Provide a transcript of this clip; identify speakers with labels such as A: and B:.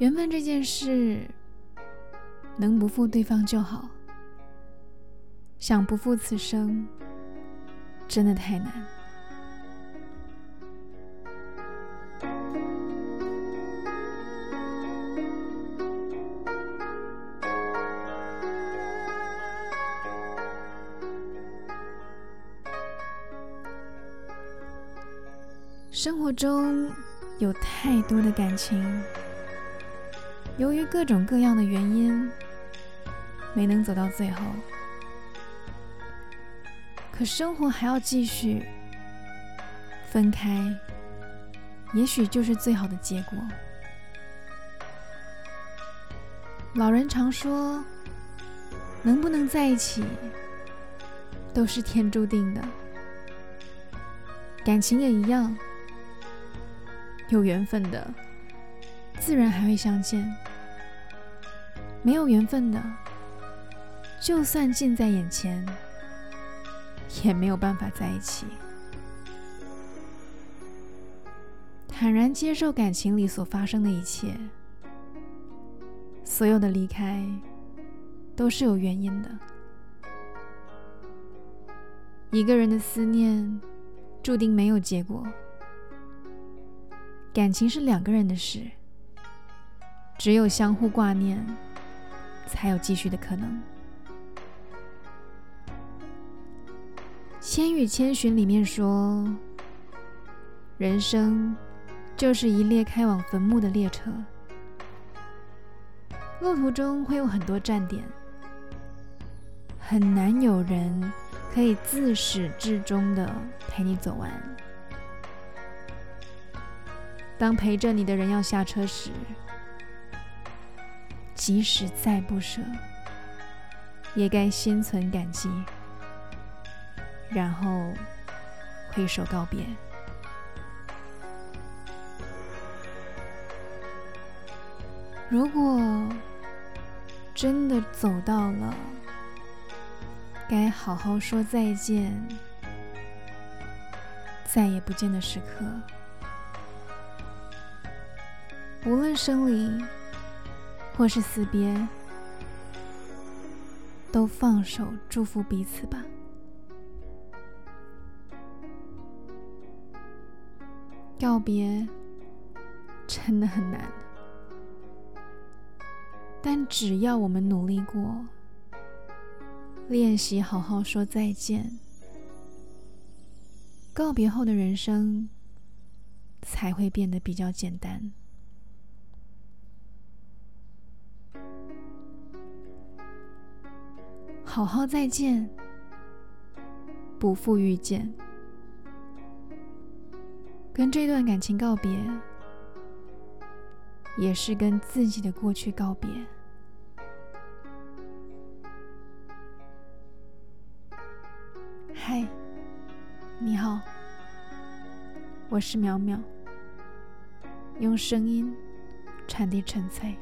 A: 缘分这件事，能不负对方就好，想不负此生，真的太难。生活中有太多的感情，由于各种各样的原因，没能走到最后。可生活还要继续，分开，也许就是最好的结果。老人常说，能不能在一起，都是天注定的，感情也一样。有缘分的，自然还会相见；没有缘分的，就算近在眼前，也没有办法在一起。坦然接受感情里所发生的一切，所有的离开都是有原因的。一个人的思念，注定没有结果。感情是两个人的事，只有相互挂念，才有继续的可能。《千与千寻》里面说，人生就是一列开往坟墓的列车，路途中会有很多站点，很难有人可以自始至终的陪你走完。当陪着你的人要下车时，即使再不舍，也该心存感激，然后挥手告别。如果真的走到了该好好说再见、再也不见的时刻。无论生离或是死别，都放手祝福彼此吧。告别真的很难，但只要我们努力过，练习好好说再见，告别后的人生才会变得比较简单。好好再见，不负遇见，跟这段感情告别，也是跟自己的过去告别。嗨，你好，我是淼淼，用声音传递纯粹。